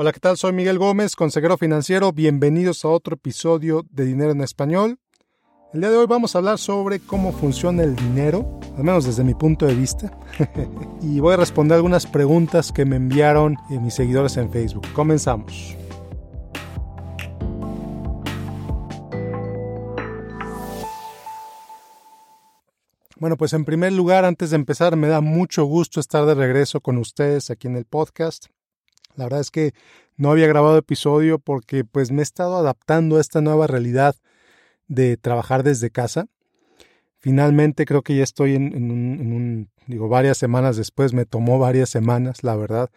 Hola, ¿qué tal? Soy Miguel Gómez, consejero financiero. Bienvenidos a otro episodio de Dinero en Español. El día de hoy vamos a hablar sobre cómo funciona el dinero, al menos desde mi punto de vista. y voy a responder algunas preguntas que me enviaron mis seguidores en Facebook. Comenzamos. Bueno, pues en primer lugar, antes de empezar, me da mucho gusto estar de regreso con ustedes aquí en el podcast. La verdad es que no había grabado episodio porque pues me he estado adaptando a esta nueva realidad de trabajar desde casa. Finalmente creo que ya estoy en, un, digo, varias semanas después, me tomó varias semanas, la verdad,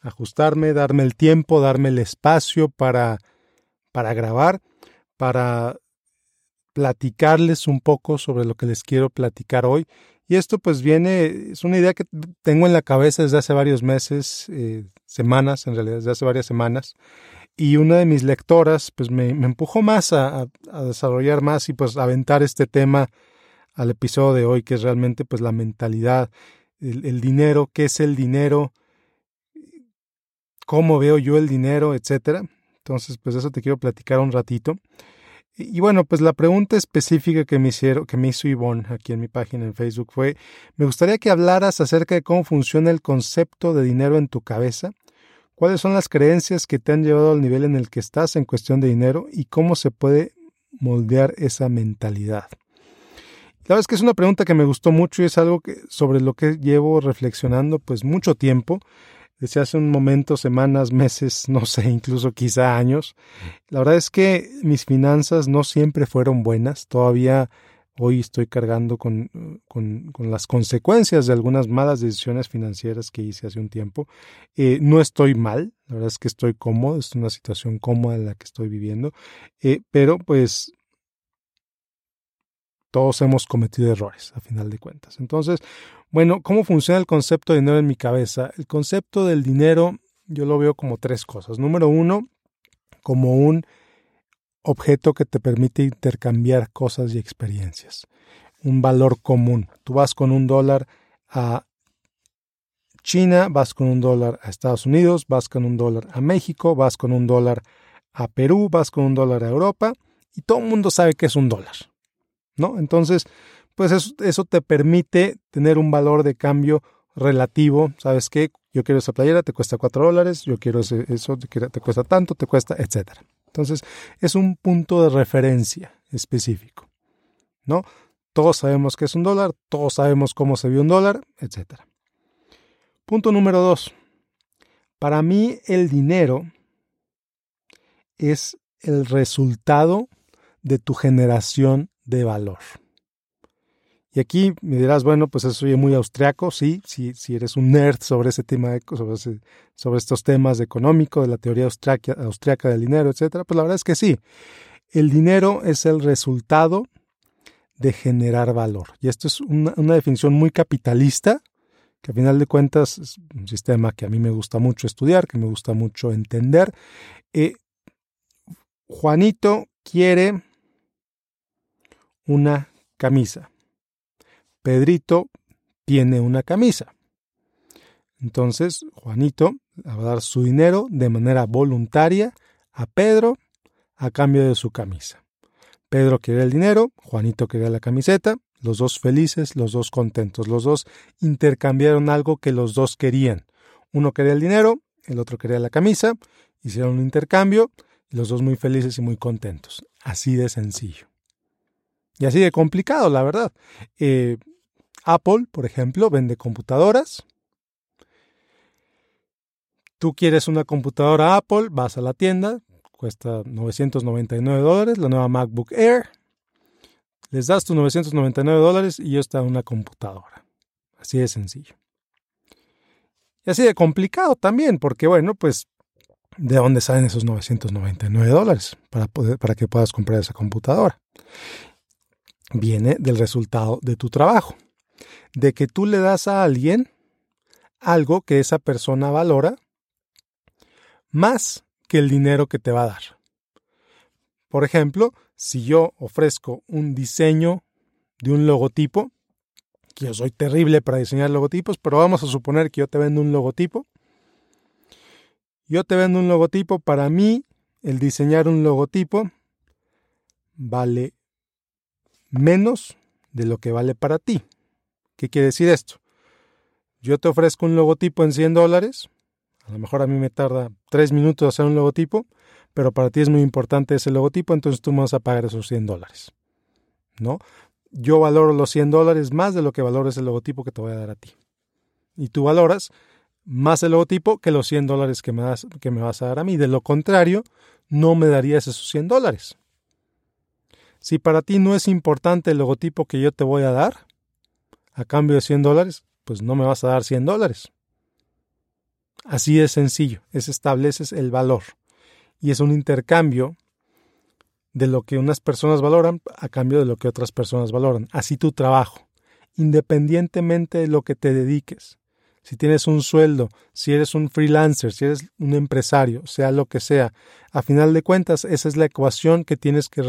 ajustarme, darme el tiempo, darme el espacio para, para grabar, para platicarles un poco sobre lo que les quiero platicar hoy y esto pues viene, es una idea que tengo en la cabeza desde hace varios meses, eh, semanas, en realidad desde hace varias semanas. Y una de mis lectoras pues me, empujó más a, desarrollar más y pues aventar este tema al episodio de hoy, que es realmente pues la mentalidad, el, el dinero, qué es el dinero, cómo veo yo el dinero, etcétera. Entonces pues eso te quiero platicar un ratito. Y bueno, pues la pregunta específica que me, hicieron, que me hizo Ivonne aquí en mi página en Facebook fue, me gustaría que hablaras acerca de cómo funciona el concepto de dinero en tu cabeza, cuáles son las creencias que te han llevado al nivel en el que estás en cuestión de dinero y cómo se puede moldear esa mentalidad. La verdad es que es una pregunta que me gustó mucho y es algo sobre lo que llevo reflexionando pues mucho tiempo desde hace un momento, semanas, meses, no sé, incluso quizá años. La verdad es que mis finanzas no siempre fueron buenas. Todavía hoy estoy cargando con, con, las consecuencias de algunas malas decisiones financieras que hice hace un tiempo. Eh, no estoy mal, la verdad es que estoy cómodo, es una situación cómoda en la que estoy viviendo, eh, pero pues todos hemos cometido errores, a final de cuentas. Entonces, bueno, ¿cómo funciona el concepto de dinero en mi cabeza? El concepto del dinero yo lo veo como tres cosas. Número uno, como un objeto que te permite intercambiar cosas y experiencias. Un valor común. Tú vas con un dólar a China, vas con un dólar a Estados Unidos, vas con un dólar a México, vas con un dólar a Perú, vas con un dólar a Europa y todo el mundo sabe que es un dólar. ¿no? Entonces, pues eso, te permite tener un valor de cambio relativo. ¿Sabes qué? Yo quiero esa playera, te cuesta cuatro dólares, yo quiero eso, te cuesta tanto, te cuesta, etcétera. Entonces, es un punto de referencia específico, ¿no? Todos sabemos que es un dólar, todos sabemos cómo se vio un dólar, etcétera. Punto número dos. Para mí el dinero es el resultado de tu generación de valor. Y aquí me dirás, bueno, pues eso es muy austriaco, sí, si, si eres un nerd sobre ese tema, sobre, sobre estos temas de económico, de la teoría austriaca, austriaca del dinero, etcétera, pues la verdad es que sí. El dinero es el resultado de generar valor. Y esto es una, definición muy capitalista, que a final de cuentas es un sistema que a mí me gusta mucho estudiar, que me gusta mucho entender. Eh, Juanito quiere una camisa. Pedrito tiene una camisa. Entonces, Juanito va a dar su dinero de manera voluntaria a Pedro a cambio de su camisa. Pedro quería el dinero, Juanito quería la camiseta, los dos felices, los dos contentos, los dos intercambiaron algo que los dos querían. Uno quería el dinero, el otro quería la camisa, hicieron un intercambio y los dos muy felices y muy contentos. Así de sencillo. Y así de complicado, la verdad. Eh, Apple, por ejemplo, vende computadoras. Tú quieres una computadora Apple, vas a la tienda, cuesta 999 dólares, la nueva MacBook Air. Les das tus 999 dólares y ya está una computadora. Así de sencillo. Y así de complicado también, porque bueno, pues, ¿de dónde salen esos 999 dólares para que puedas comprar esa computadora? viene del resultado de tu trabajo, de que tú le das a alguien algo que esa persona valora más que el dinero que te va a dar. Por ejemplo, si yo ofrezco un diseño de un logotipo, que yo soy terrible para diseñar logotipos, pero vamos a suponer que yo te vendo un logotipo, Yo te vendo un logotipo, para mí el diseñar un logotipo vale menos de lo que vale para ti. ¿Qué quiere decir esto? Yo te ofrezco un logotipo en 100 dólares, a lo mejor a mí me tarda 3 minutos hacer un logotipo, pero para ti es muy importante ese logotipo, entonces tú me vas a pagar esos 100 dólares. ¿No? Yo valoro los 100 dólares más de lo que valores el logotipo que te voy a dar a ti. Y tú valoras más el logotipo que los 100 dólares que me, que me vas a dar a mí. De lo contrario, no me darías esos 100 dólares. Si para ti no es importante el logotipo que yo te voy a dar, a cambio de 100 dólares, pues no me vas a dar 100 dólares. Así de sencillo, es estableces el valor. Y es un intercambio de lo que unas personas valoran a cambio de lo que otras personas valoran. Así tu trabajo, independientemente de lo que te dediques. Si tienes un sueldo, si eres un freelancer, si eres un empresario, sea lo que sea, a final de cuentas esa es la ecuación que tienes que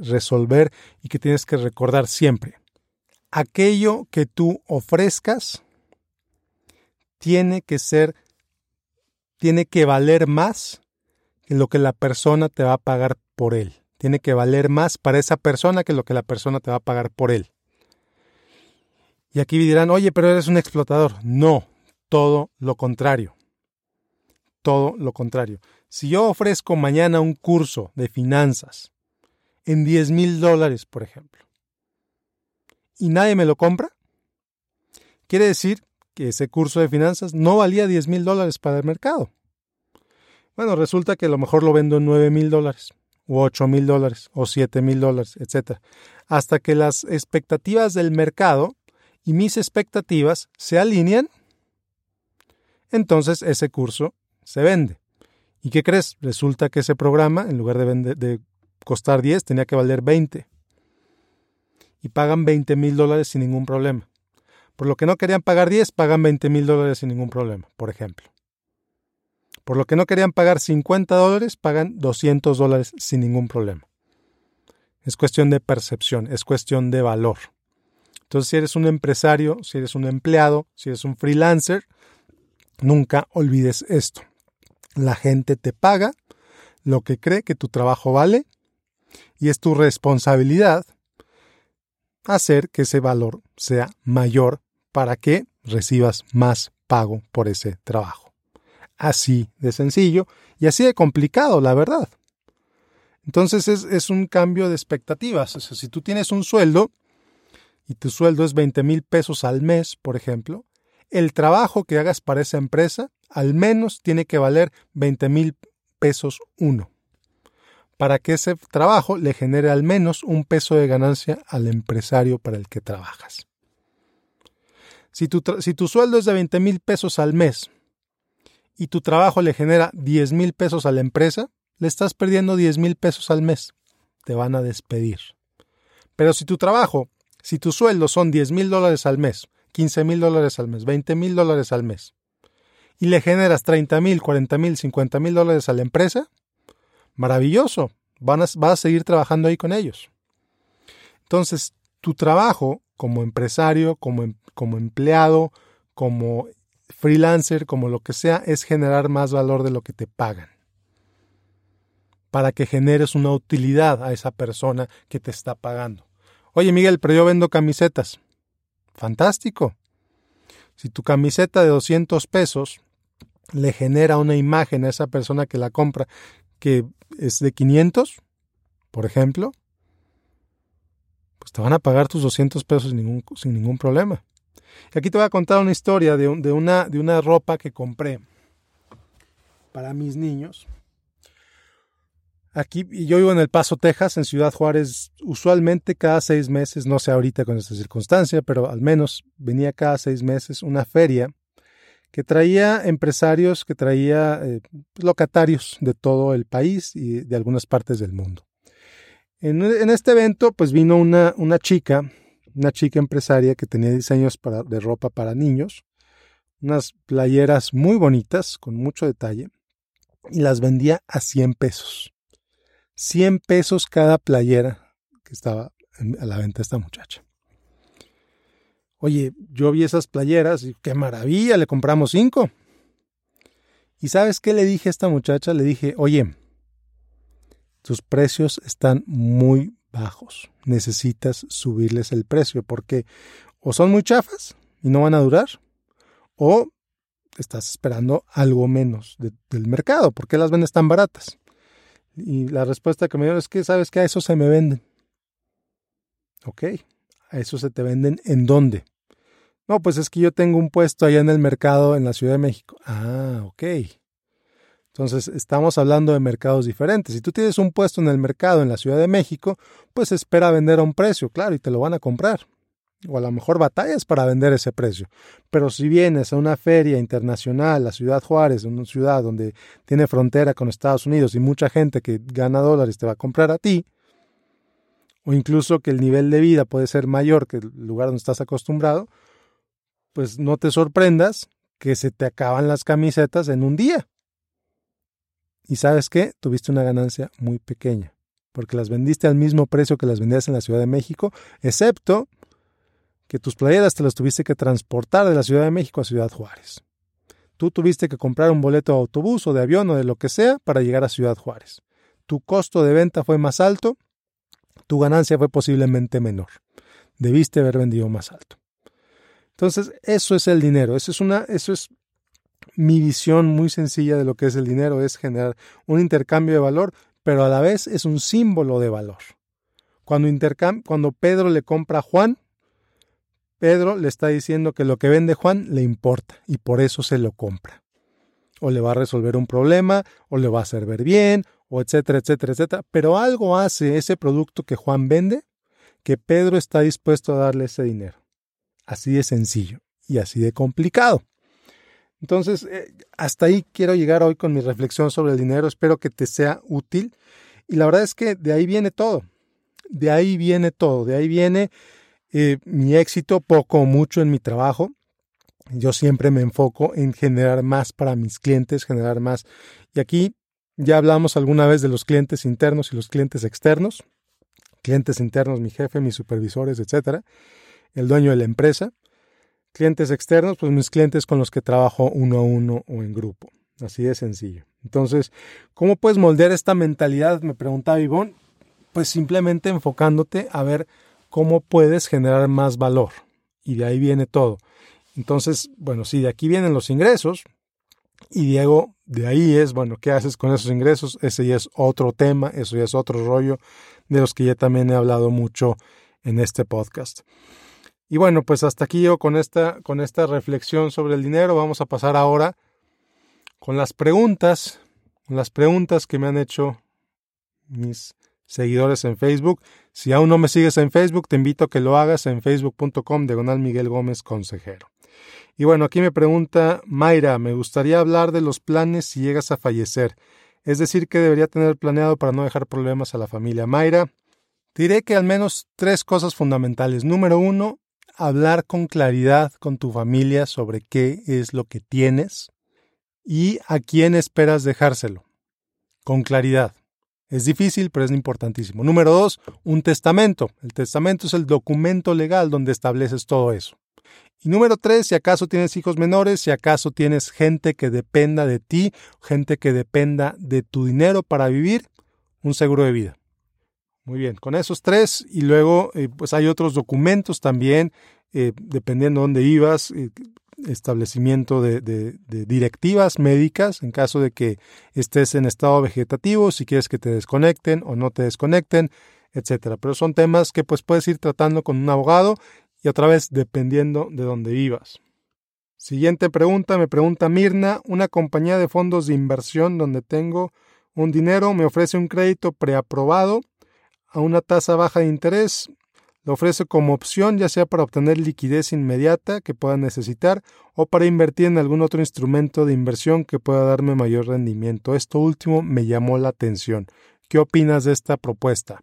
resolver y que tienes que recordar siempre. Aquello que tú ofrezcas tiene que ser, tiene que valer más que lo que la persona te va a pagar por él. Tiene que valer más para esa persona que lo que la persona te va a pagar por él. Y aquí dirán, oye, pero eres un explotador. No, todo lo contrario. Todo lo contrario. Si yo ofrezco mañana un curso de finanzas en 10 mil dólares, por ejemplo, y nadie me lo compra, quiere decir que ese curso de finanzas no valía 10 mil dólares para el mercado. Bueno, resulta que a lo mejor lo vendo en 9 mil dólares, o 8 mil dólares, o 7 mil dólares, etc. Hasta que las expectativas del mercado y mis expectativas se alinean, entonces ese curso se vende. ¿Y qué crees? Resulta que ese programa, en lugar de, de costar 10, tenía que valer 20. Y pagan 20 mil dólares sin ningún problema. Por lo que no querían pagar 10, pagan 20 mil dólares sin ningún problema, por ejemplo. Por lo que no querían pagar 50 dólares, pagan 200 dólares sin ningún problema. Es cuestión de percepción, es cuestión de valor. Entonces, si eres un empresario, si eres un empleado, si eres un freelancer, nunca olvides esto. La gente te paga lo que cree que tu trabajo vale y es tu responsabilidad hacer que ese valor sea mayor para que recibas más pago por ese trabajo. Así de sencillo y así de complicado, la verdad. Entonces es, un cambio de expectativas. Si tú tienes un sueldo, y tu sueldo es 20 mil pesos al mes, por ejemplo, el trabajo que hagas para esa empresa al menos tiene que valer 20 mil pesos uno, para que ese trabajo le genere al menos un peso de ganancia al empresario para el que trabajas. Si tu, si tu sueldo es de 20 mil pesos al mes y tu trabajo le genera 10 mil pesos a la empresa, le estás perdiendo 10 mil pesos al mes. Te van a despedir. Pero si tu trabajo si tu sueldo son 10 mil dólares al mes, 15 mil dólares al mes, 20 mil dólares al mes, y le generas 30 mil, 40 mil, 50 mil dólares a la empresa, maravilloso, van a, vas a seguir trabajando ahí con ellos. Entonces, tu trabajo como empresario, como, em, como empleado, como freelancer, como lo que sea, es generar más valor de lo que te pagan. Para que generes una utilidad a esa persona que te está pagando. Oye Miguel, pero yo vendo camisetas. Fantástico. Si tu camiseta de 200 pesos le genera una imagen a esa persona que la compra que es de 500, por ejemplo, pues te van a pagar tus 200 pesos sin ningún, sin ningún problema. Y aquí te voy a contar una historia de, de, una, de una ropa que compré para mis niños. Aquí, yo vivo en El Paso, Texas, en Ciudad Juárez, usualmente cada seis meses, no sé ahorita con esta circunstancia, pero al menos venía cada seis meses una feria que traía empresarios, que traía eh, locatarios de todo el país y de algunas partes del mundo. En, este evento, pues vino una, una, chica, una chica empresaria que tenía diseños para, de ropa para niños, unas playeras muy bonitas, con mucho detalle, y las vendía a 100 pesos. 100 pesos cada playera que estaba a la venta esta muchacha. Oye, yo vi esas playeras y qué maravilla, le compramos cinco. ¿Y sabes qué le dije a esta muchacha? Le dije, oye, tus precios están muy bajos. Necesitas subirles el precio porque o son muy chafas y no van a durar, o estás esperando algo menos del mercado. ¿Por qué las vendes tan baratas? Y la respuesta que me dio es que, ¿sabes que A eso se me venden. Ok, a eso se te venden en dónde. No, pues es que yo tengo un puesto allá en el mercado en la Ciudad de México. Ah, ok. Entonces, estamos hablando de mercados diferentes. Si tú tienes un puesto en el mercado en la Ciudad de México, pues espera vender a un precio, claro, y te lo van a comprar o a lo mejor batallas para vender ese precio. Pero si vienes a una feria internacional, la Ciudad Juárez, una ciudad donde tiene frontera con Estados Unidos y mucha gente que gana dólares te va a comprar a ti, o incluso que el nivel de vida puede ser mayor que el lugar donde estás acostumbrado, pues no te sorprendas que se te acaban las camisetas en un día. Y sabes qué, tuviste una ganancia muy pequeña, porque las vendiste al mismo precio que las vendías en la Ciudad de México, excepto que tus playeras te las tuviste que transportar de la Ciudad de México a Ciudad Juárez. Tú tuviste que comprar un boleto de autobús o de avión o de lo que sea para llegar a Ciudad Juárez. Tu costo de venta fue más alto, tu ganancia fue posiblemente menor. Debiste haber vendido más alto. Entonces, eso es el dinero. Eso es una, eso es mi visión muy sencilla de lo que es el dinero, es generar un intercambio de valor, pero a la vez es un símbolo de valor. Cuando, cuando Pedro le compra a Juan, Pedro le está diciendo que lo que vende Juan le importa y por eso se lo compra. O le va a resolver un problema, o le va a hacer ver bien, o etcétera, etcétera, etcétera. Pero algo hace ese producto que Juan vende que Pedro está dispuesto a darle ese dinero. Así de sencillo y así de complicado. Entonces, eh, hasta ahí quiero llegar hoy con mi reflexión sobre el dinero. Espero que te sea útil. Y la verdad es que de ahí viene todo. De ahí viene todo. De ahí viene eh, mi éxito poco o mucho en mi trabajo. Yo siempre me enfoco en generar más para mis clientes, generar más. Y aquí ya hablamos alguna vez de los clientes internos y los clientes externos. Clientes internos, mi jefe, mis supervisores, etcétera. El dueño de la empresa. Clientes externos, pues mis clientes con los que trabajo uno a uno o en grupo. Así de sencillo. Entonces, ¿cómo puedes moldear esta mentalidad? Me preguntaba Ivonne. Pues simplemente enfocándote a ver cómo puedes generar más valor. Y de ahí viene todo. Entonces, bueno, sí, de aquí vienen los ingresos. Y Diego, de ahí es, bueno, ¿qué haces con esos ingresos? Ese ya es otro tema, eso ya es otro rollo de los que ya también he hablado mucho en este podcast. Y bueno, pues hasta aquí yo con esta, con esta reflexión sobre el dinero. Vamos a pasar ahora con las preguntas, las preguntas que me han hecho mis seguidores en Facebook. Si aún no me sigues en Facebook, te invito a que lo hagas en facebook.com diagonal Miguel Gómez Consejero. Y bueno, aquí me pregunta Mayra, me gustaría hablar de los planes si llegas a fallecer. Es decir, ¿qué debería tener planeado para no dejar problemas a la familia? Mayra, diré que al menos tres cosas fundamentales. Número uno, hablar con claridad con tu familia sobre qué es lo que tienes y a quién esperas dejárselo. Con claridad. Es difícil, pero es importantísimo. Número dos, un testamento. El testamento es el documento legal donde estableces todo eso. Y número tres, si acaso tienes hijos menores, si acaso tienes gente que dependa de ti, gente que dependa de tu dinero para vivir, un seguro de vida. Muy bien, con esos tres y luego eh, pues hay otros documentos también, eh, dependiendo de dónde vivas, eh, establecimiento de, directivas médicas en caso de que estés en estado vegetativo, si quieres que te desconecten o no te desconecten, etcétera. Pero son temas que pues puedes ir tratando con un abogado y otra vez dependiendo de dónde vivas. Siguiente pregunta, me pregunta Mirna, una compañía de fondos de inversión donde tengo un dinero me ofrece un crédito preaprobado a una tasa baja de interés lo ofrece como opción ya sea para obtener liquidez inmediata que pueda necesitar o para invertir en algún otro instrumento de inversión que pueda darme mayor rendimiento. Esto último me llamó la atención. ¿Qué opinas de esta propuesta?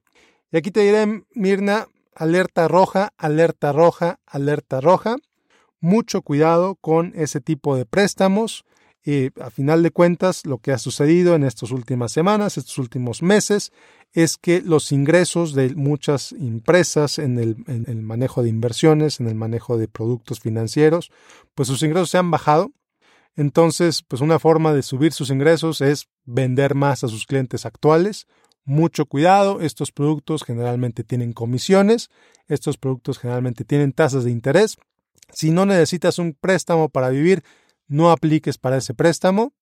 Y aquí te diré, Mirna, alerta roja, alerta roja, alerta roja. Mucho cuidado con ese tipo de préstamos. Y a final de cuentas, lo que ha sucedido en estas últimas semanas, estos últimos meses, es que los ingresos de muchas empresas en el, manejo de inversiones, en el manejo de productos financieros, pues sus ingresos se han bajado. Entonces, pues una forma de subir sus ingresos es vender más a sus clientes actuales. Mucho cuidado, estos productos generalmente tienen comisiones, estos productos generalmente tienen tasas de interés. Si no necesitas un préstamo para vivir, no apliques para ese préstamo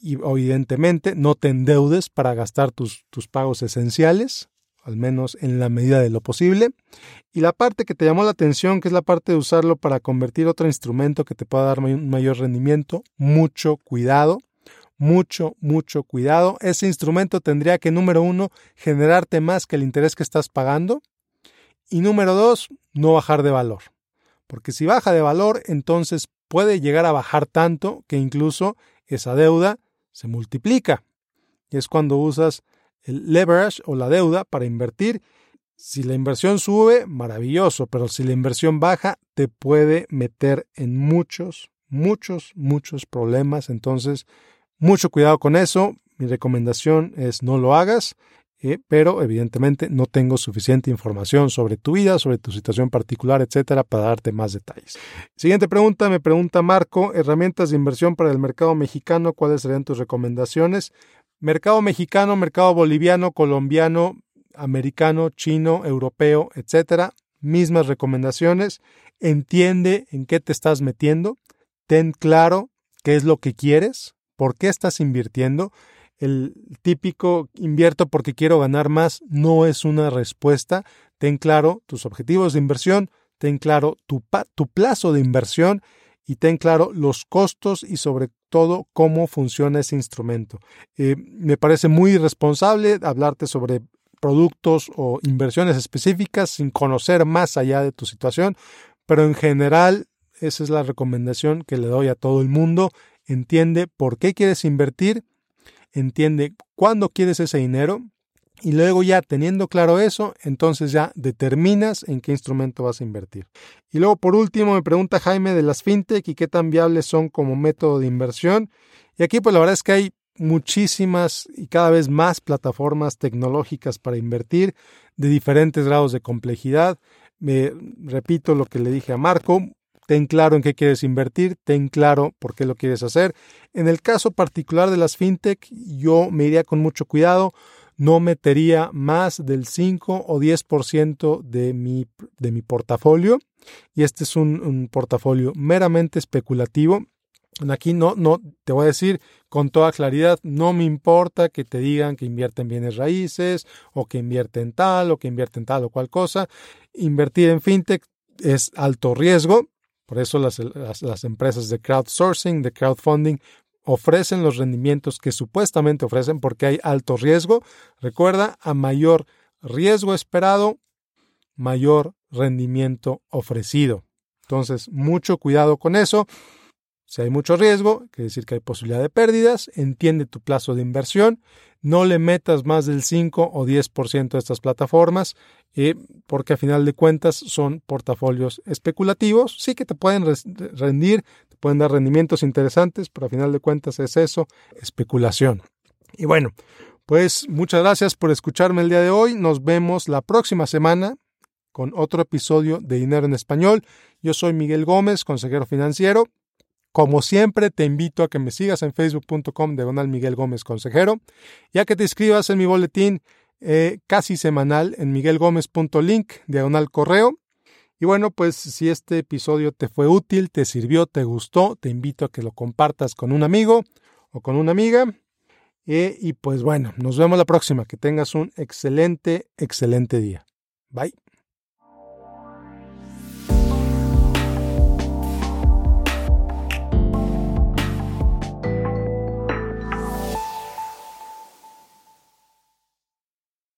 y evidentemente no te endeudes para gastar tus, tus pagos esenciales, al menos en la medida de lo posible. Y la parte que te llamó la atención, que es la parte de usarlo para convertir otro instrumento que te pueda dar un mayor rendimiento, mucho cuidado, mucho, mucho cuidado. Ese instrumento tendría que, número uno, generarte más que el interés que estás pagando. Y número dos, no bajar de valor. Porque si baja de valor, entonces puede llegar a bajar tanto que incluso esa deuda se multiplica. Y es cuando usas el leverage o la deuda para invertir. Si la inversión sube, maravilloso, pero si la inversión baja, te puede meter en muchos, muchos, muchos problemas. Entonces, mucho cuidado con eso. Mi recomendación es no lo hagas, eh, pero evidentemente no tengo suficiente información sobre tu vida, sobre tu situación particular, etcétera, para darte más detalles. Siguiente pregunta, me pregunta Marco, herramientas de inversión para el mercado mexicano, ¿cuáles serían tus recomendaciones? Mercado mexicano, mercado boliviano, colombiano, americano, chino, europeo, etcétera. Mismas recomendaciones. Entiende en qué te estás metiendo. Ten claro qué es lo que quieres, por qué estás invirtiendo. El típico invierto porque quiero ganar más no es una respuesta. Ten claro tus objetivos de inversión, ten claro tu, plazo de inversión y ten claro los costos y sobre todo cómo funciona ese instrumento. Eh, me parece muy irresponsable hablarte sobre productos o inversiones específicas sin conocer más allá de tu situación, pero en general esa es la recomendación que le doy a todo el mundo. Entiende por qué quieres invertir, entiende cuándo quieres ese dinero y luego ya teniendo claro eso, entonces ya determinas en qué instrumento vas a invertir. Y luego por último me pregunta Jaime de las fintech y qué tan viables son como método de inversión. Y aquí pues la verdad es que hay muchísimas y cada vez más plataformas tecnológicas para invertir de diferentes grados de complejidad. Me repito lo que le dije a Marco, ten claro en qué quieres invertir, ten claro por qué lo quieres hacer. En el caso particular de las fintech, yo me iría con mucho cuidado no metería más del 5 o 10% de mi, de mi portafolio. Y este es un, portafolio meramente especulativo. Aquí no, no, te voy a decir con toda claridad, no me importa que te digan que invierten bienes raíces o que invierten tal o que invierten tal o cual cosa. Invertir en fintech es alto riesgo. Por eso las, las empresas de crowdsourcing, de crowdfunding, ofrecen los rendimientos que supuestamente ofrecen porque hay alto riesgo. Recuerda, a mayor riesgo esperado, mayor rendimiento ofrecido. Entonces, mucho cuidado con eso. Si hay mucho riesgo, quiere decir que hay posibilidad de pérdidas, entiende tu plazo de inversión, no le metas más del 5 o 10% a estas plataformas, eh, porque a final de cuentas son portafolios especulativos, sí que te pueden rendir, te pueden dar rendimientos interesantes, pero a final de cuentas es eso, especulación. Y bueno, pues muchas gracias por escucharme el día de hoy, nos vemos la próxima semana con otro episodio de Dinero en Español. Yo soy Miguel Gómez, consejero financiero. Como siempre, te invito a que me sigas en facebook.com diagonal Miguel Gómez Consejero y a que te inscribas en mi boletín eh, casi semanal en miguelgomez.link diagonal correo. Y bueno, pues si este episodio te fue útil, te sirvió, te gustó, te invito a que lo compartas con un amigo o con una amiga. Eh, y pues bueno, nos vemos la próxima. Que tengas un excelente, excelente día. Bye.